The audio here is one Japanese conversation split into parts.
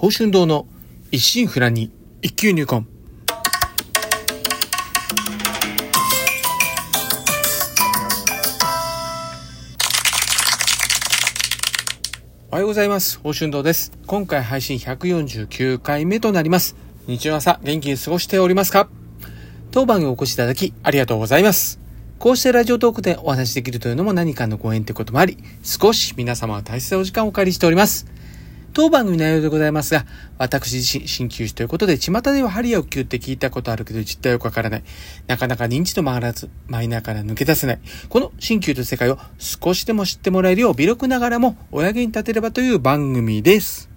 宝春堂の一心不乱に一級入魂。おはようございます。宝春堂です。今回配信149回目となります。日曜朝元気に過ごしておりますか？当番にお越しいただきありがとうございます。こうしてラジオトークでお話しできるというのも何かのご縁ということもあり、少し皆様は大切なお時間をお借りしております。当番組内容でございますが、私自身、鍼灸師ということで、巷では針やお灸って聞いたことあるけど、実態よくわからない。なかなか認知度も上がらず、マイナーから抜け出せない。この鍼灸という世界を少しでも知ってもらえるよう、微力ながらも、お役に立てればという番組です。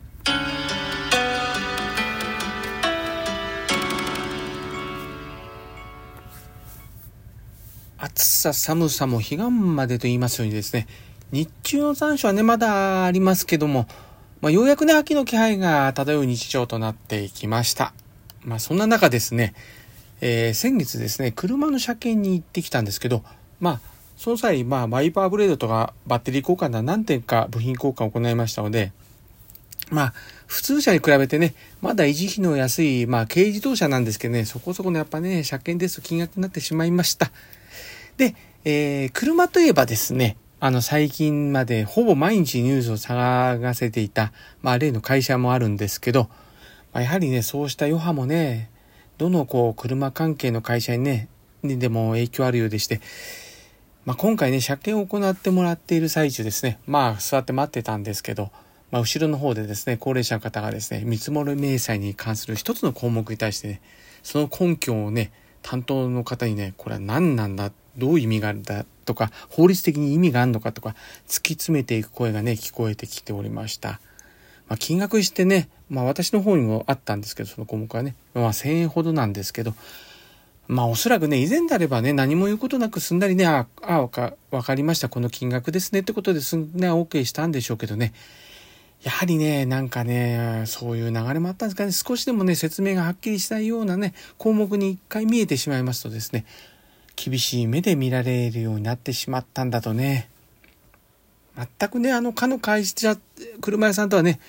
暑さ寒さも彼岸までと言いますようにですね、日中の残暑はね、まだありますけども、まあ、ようやくね、秋の気配が漂う日常となっていきました。まあ、そんな中ですね、えー先月ですね、車の車検に行ってきたんですけど、まあ、その際、まあ、ワイパーブレードとかバッテリー交換な何点か部品交換を行いましたので、まあ、普通車に比べてね、まだ維持費の安い、まあ、軽自動車なんですけどね、そこそこのやっぱね、車検ですと金額になってしまいました。で、えー車といえばですね、あの、最近までほぼ毎日ニュースを探せていた、まあ、例の会社もあるんですけど、まあ、やはりね、そうした余波もね、どのこう、車関係の会社にね、にでも影響あるようでして、まあ、今回ね、車検を行ってもらっている最中ですね、まあ、座って待ってたんですけど、まあ、後ろの方でですね、高齢者の方がですね、見積もり明細に関する一つの項目に対してね、その根拠をね、担当の方にね、これは何なんだ、どういう意味があるんだとか、法律的に意味があるのかとか、突き詰めていく声がね、聞こえてきておりました。まあ、金額してね、まあ私の方にもあったんですけど、その項目はね、まあ1000円ほどなんですけど、まあおそらくね、以前であればね、何も言うことなくすんなりね、ああ、わか、りました、この金額ですねってことですんね、OK したんでしょうけどね、やはりね、なんかね、そういう流れもあったんですかね、少しでもね、説明がはっきりしたいようなね、項目に一回見えてしまいますとですね、厳しい目で見られるようになってしまったんだとね、全くね、あの、かの会社、車屋さんとはね、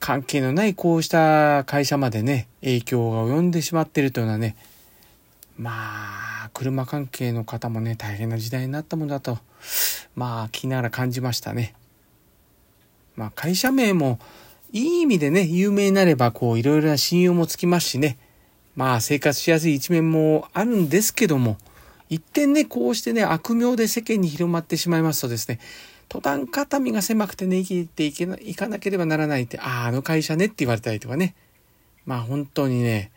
関係のないこうした会社までね、影響が及んでしまっているというのはね、まあ、車関係の方もね、大変な時代になったものだと、まあ、気ながら感じましたね。まあ、会社名も、いい意味でね、有名になれば、こう、いろいろな信用もつきますしね、まあ、生活しやすい一面もあるんですけども、一点ね、こうしてね、悪名で世間に広まってしまいますとですね、途端肩身が狭くてね、生きていけないかなければならないって、ああ、あの会社ねって言われたりとかね。まあ本当にね、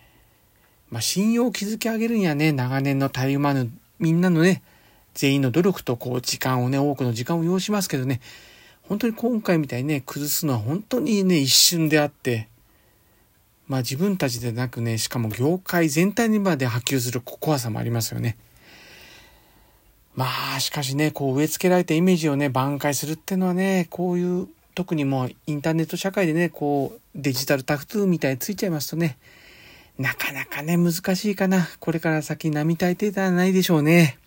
まあ信用を築き上げるにはね、長年のたゆまぬみんなのね、全員の努力とこう時間をね、多くの時間を要しますけどね、本当に今回みたいにね、崩すのは本当にね、一瞬であって、まあ自分たちでなくね、しかも業界全体にまで波及する怖さもありますよね。まあ、しかしね、こう植え付けられたイメージをね、挽回するっていうのはね、こういう、特にもうインターネット社会でね、こう、デジタルタフトゥーみたいについちゃいますとね、なかなかね、難しいかな。これから先並大抵ではないでしょうね。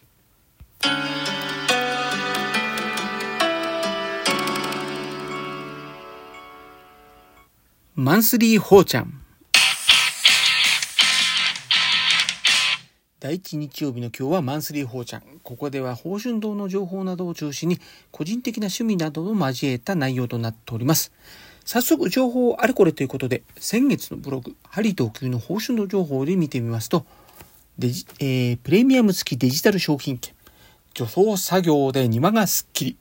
マンスリーホーちゃん。第一日曜日の今日はマンスリーホーちゃん。ここでは宝春堂の情報などを中心に個人的な趣味などを交えた内容となっております。早速情報あれこれということで、先月のブログ、ハリー東急の宝春堂情報で見てみますと、デジえープレミアム付きデジタル商品券、除草作業で庭がすっきり、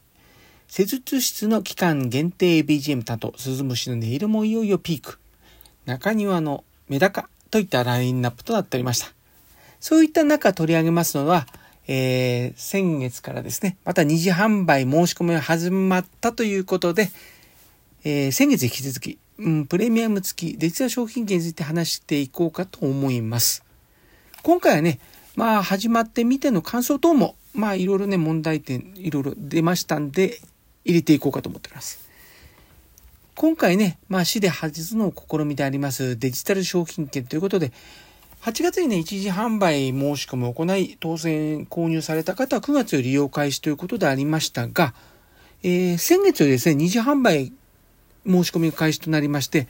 施術室の期間限定 BGM 担当、鈴虫の音色もいよいよピーク、中庭のメダカといったラインナップとなっておりました。そういった中取り上げますのは、えー先月からですね、また二次販売申し込みが始まったということで、えー先月引き続き、うん、プレミアム付きデジタル商品券について話していこうかと思います。今回はね、まあ始まってみての感想等も、まあいろいろね、問題点いろいろ出ましたんで、入れていこうかと思っております。今回ね、まあ市で初の試みでありますデジタル商品券ということで、8月にね、一時販売申し込みを行い、当選購入された方は9月より利用開始ということでありましたが、えー先月よりですね、二次販売申し込み開始となりまして、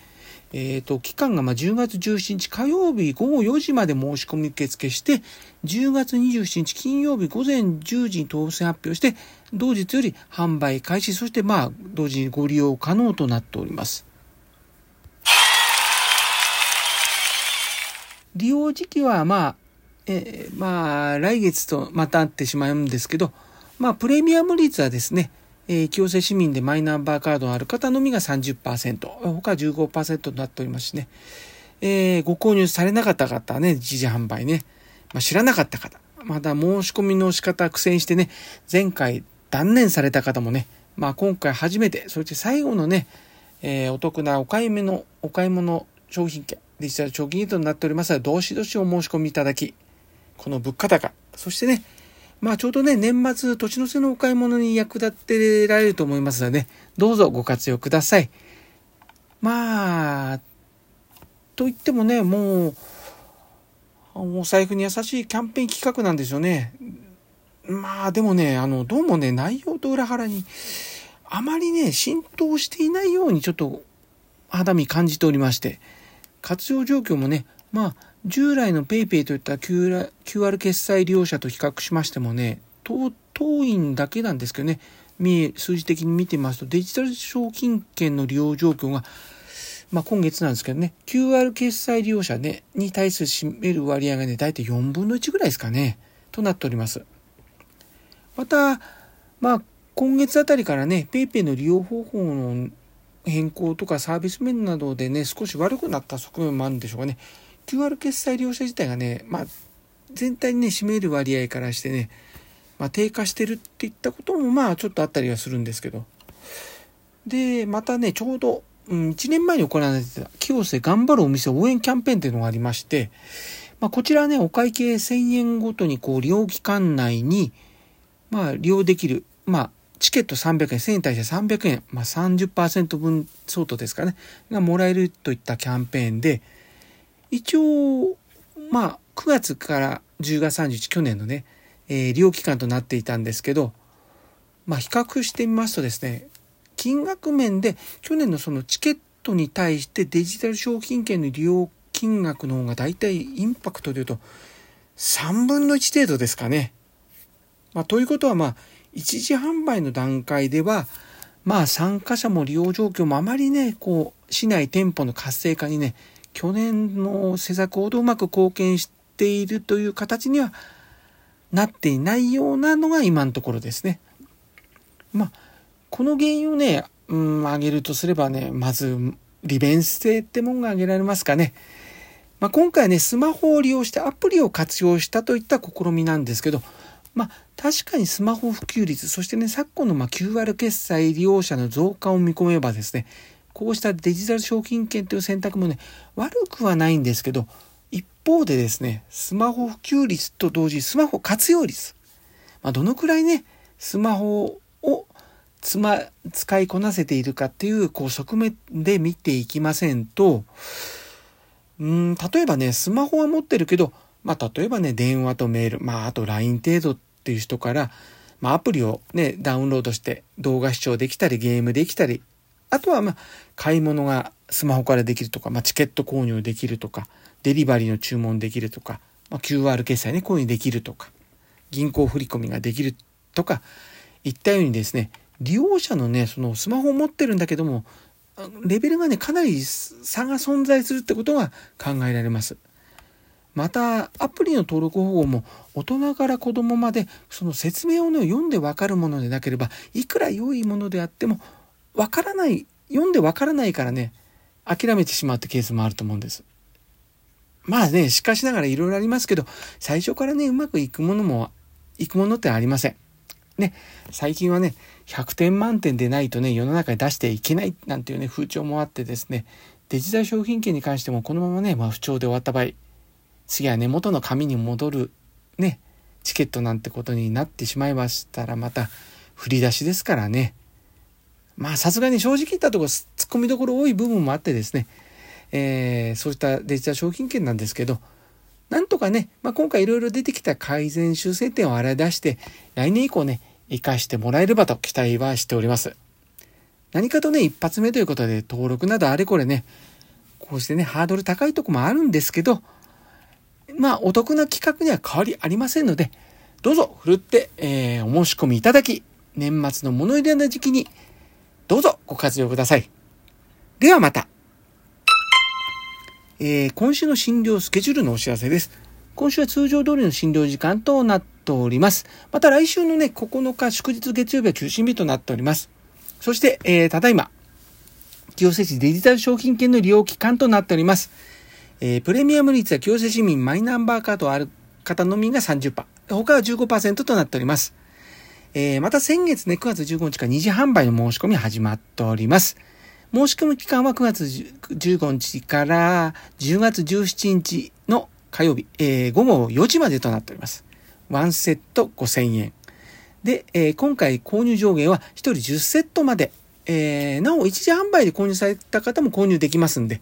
えっ、ー、と、期間がま10月17日火曜日午後4時まで申し込み受付して、10月27日金曜日午前10時に当選発表して、同日より販売開始、そしてまあ、同時にご利用可能となっております。利用時期はまあ、えー、まあ、来月とまた会ってしまうんですけど、まあ、プレミアム率はですね、えー、清瀬市民でマイナンバーカードのある方のみが30%、他15%となっておりますしね、えー、ご購入されなかった方はね、一時販売ね、まあ、知らなかった方、まだ申し込みの仕方苦戦してね、前回断念された方もね、まあ今回初めて、そして最後のね、えー、お得なお買い物の、お買い物商品券、デジタル長期ギートになっておりますので、どしどしお申し込みいただき、この物価高、そしてね、まあちょうどね、年末、年の瀬のお買い物に役立てられると思いますので、ね、どうぞご活用ください。まあ、と言ってもね、もう、お財布に優しいキャンペーン企画なんですよね。まあでもね、あの、どうもね、内容と裏腹に、あまりね、浸透していないようにちょっと肌身感じておりまして、活用状況もね、まあ、従来の PayPay といった QR, 決済利用者と比較しましてもね、遠いんだけなんですけどね、数字的に見てみますと、デジタル証金券の利用状況が、まあ、今月なんですけどね、QR 決済利用者、ね、に対する占める割合がね、大体4分の1ぐらいですかね、となっております。また、まあ、今月あたりからね、PayPay の利用方法の変更とかサービス面などでね、少し悪くなった側面もあるんでしょうかね。QR 決済利用者自体がね、まあ、全体にね、占める割合からしてね、まあ、低下してるっていったことも、まあ、ちょっとあったりはするんですけど。で、またね、ちょうど、うん、1年前に行われてた、清瀬頑張るお店応援キャンペーンっていうのがありまして、まあ、こちらね、お会計1000円ごとに、こう、利用期間内に、まあ、利用できる、まあ、チケット300円、1000円に対して300円、まあ30%分相当ですかね、がもらえるといったキャンペーンで、一応、まあ、9月から10月31、去年のね、えー、利用期間となっていたんですけど、まあ、比較してみますとですね、金額面で去年のそのチケットに対してデジタル商品券の利用金額の方が大体インパクトでいうと3分の1程度ですかね。まあ、ということはまあ、一時販売の段階では、まあ参加者も利用状況もあまりね、こう、市内店舗の活性化にね、去年の施策ほどうまく貢献しているという形にはなっていないようなのが今のところですね。まあ、この原因をね、うん、挙げるとすればね、まず、利便性ってもんが挙げられますかね。まあ、今回ね、スマホを利用してアプリを活用したといった試みなんですけど、まあ、確かにスマホ普及率、そしてね、昨今のま QR 決済利用者の増加を見込めばですね、こうしたデジタル商品券という選択もね、悪くはないんですけど、一方でですね、スマホ普及率と同時にスマホ活用率。まあ、どのくらいね、スマホをつま、使いこなせているかっていう、こう、側面で見ていきませんと、うん、例えばね、スマホは持ってるけど、まあ、例えばね、電話とメール、まあ、あと LINE 程度っていう人から、まあ、アプリをね、ダウンロードして動画視聴できたり、ゲームできたり、あとは、まあ、買い物がスマホからできるとか、まあ、チケット購入できるとか、デリバリーの注文できるとか、まあ、QR 決済ね、購入できるとか、銀行振込ができるとか、いったようにですね、利用者のね、そのスマホを持ってるんだけども、レベルがね、かなり差が存在するってことが考えられます。また、アプリの登録方法も大人から子供までその説明を、ね、読んでわかるものでなければ、いくら良いものであってもわからない、読んでわからないからね、諦めてしまうってケースもあると思うんです。まあね、しかしながらいろいろありますけど、最初からね、うまくいくものも、いくものってありません。ね、最近はね、100点満点でないとね、世の中に出していけないなんていうね、風潮もあってですね、デジタル商品券に関してもこのままね、まあ不調で終わった場合、次は根元の紙に戻るね、チケットなんてことになってしまいましたら、また振り出しですからね。まあさすがに正直言ったところ突っ込みどころ多い部分もあってですね、えー、そうしたデジタル商品券なんですけど、なんとかね、まあ、今回いろいろ出てきた改善修正点を洗い出して、来年以降ね、活かしてもらえればと期待はしております。何かとね、一発目ということで登録などあれこれね、こうしてね、ハードル高いとこもあるんですけど、まあ、お得な企画には変わりありませんので、どうぞ、ふるって、えー、お申し込みいただき、年末の物入れの時期に、どうぞご活用ください。ではまた。えー、今週の診療スケジュールのお知らせです。今週は通常通りの診療時間となっております。また来週のね、9日祝日月曜日は中心日となっております。そして、えー、ただいま、清瀬市デジタル商品券の利用期間となっております。えー、プレミアム率は清瀬市民マイナンバーカードある方のみが30%、他は15%となっております。えー、また先月ね、9月15日から2次販売の申し込み始まっております。申し込み期間は9月15日から10月17日の火曜日、えー、午後4時までとなっております。1セット5000円。で、えー、今回購入上限は1人10セットまで。えー、なお、一時販売で購入された方も購入できますんで、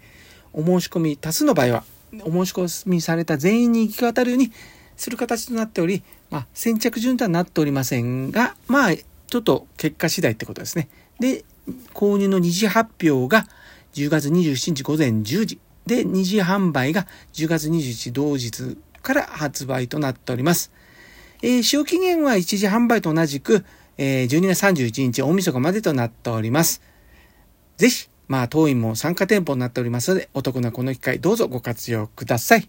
お申し込み多数の場合は、お申し込みされた全員に行き渡るようにする形となっており、まあ、先着順とはなっておりませんが、まあ、ちょっと結果次第ってことですね。で、購入の二次発表が10月27日午前10時。で、二次販売が10月21日同日から発売となっております。えー、使用期限は一時販売と同じく、えー、12月31日大晦日までとなっております。ぜひ、まあ、当院も参加店舗になっておりますので、お得なこの機会、どうぞご活用ください。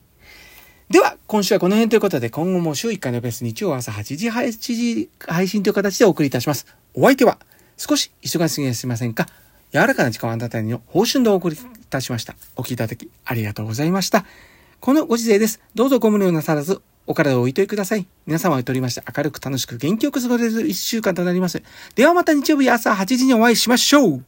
では、今週はこの辺ということで、今後も週1回のベース日曜朝8時、8時配信という形でお送りいたします。お相手は、少し忙しすぎやすいませんか？柔らかな時間をあなたにの報酬でお送りいたしました。お聞きいただきありがとうございました。このご時世です。どうぞご無理をなさらず、お体をおいといてください。皆様をとりまして明るく楽しく元気よく過ごせる一週間となります。ではまた日曜日朝8時にお会いしましょう